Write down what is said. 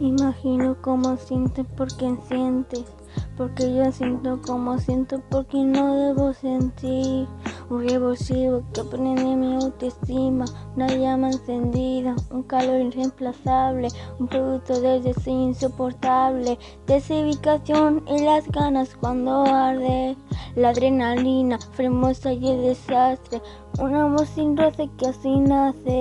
Imagino cómo sientes porque sientes, porque yo siento como siento porque no debo sentir. Un revulsivo que pone prende mi autoestima, una llama encendida, un calor irreemplazable, un producto del deseo insoportable, desubicación y las ganas cuando arde, la adrenalina, fremosa y el desastre, un amor sin roce que así nace.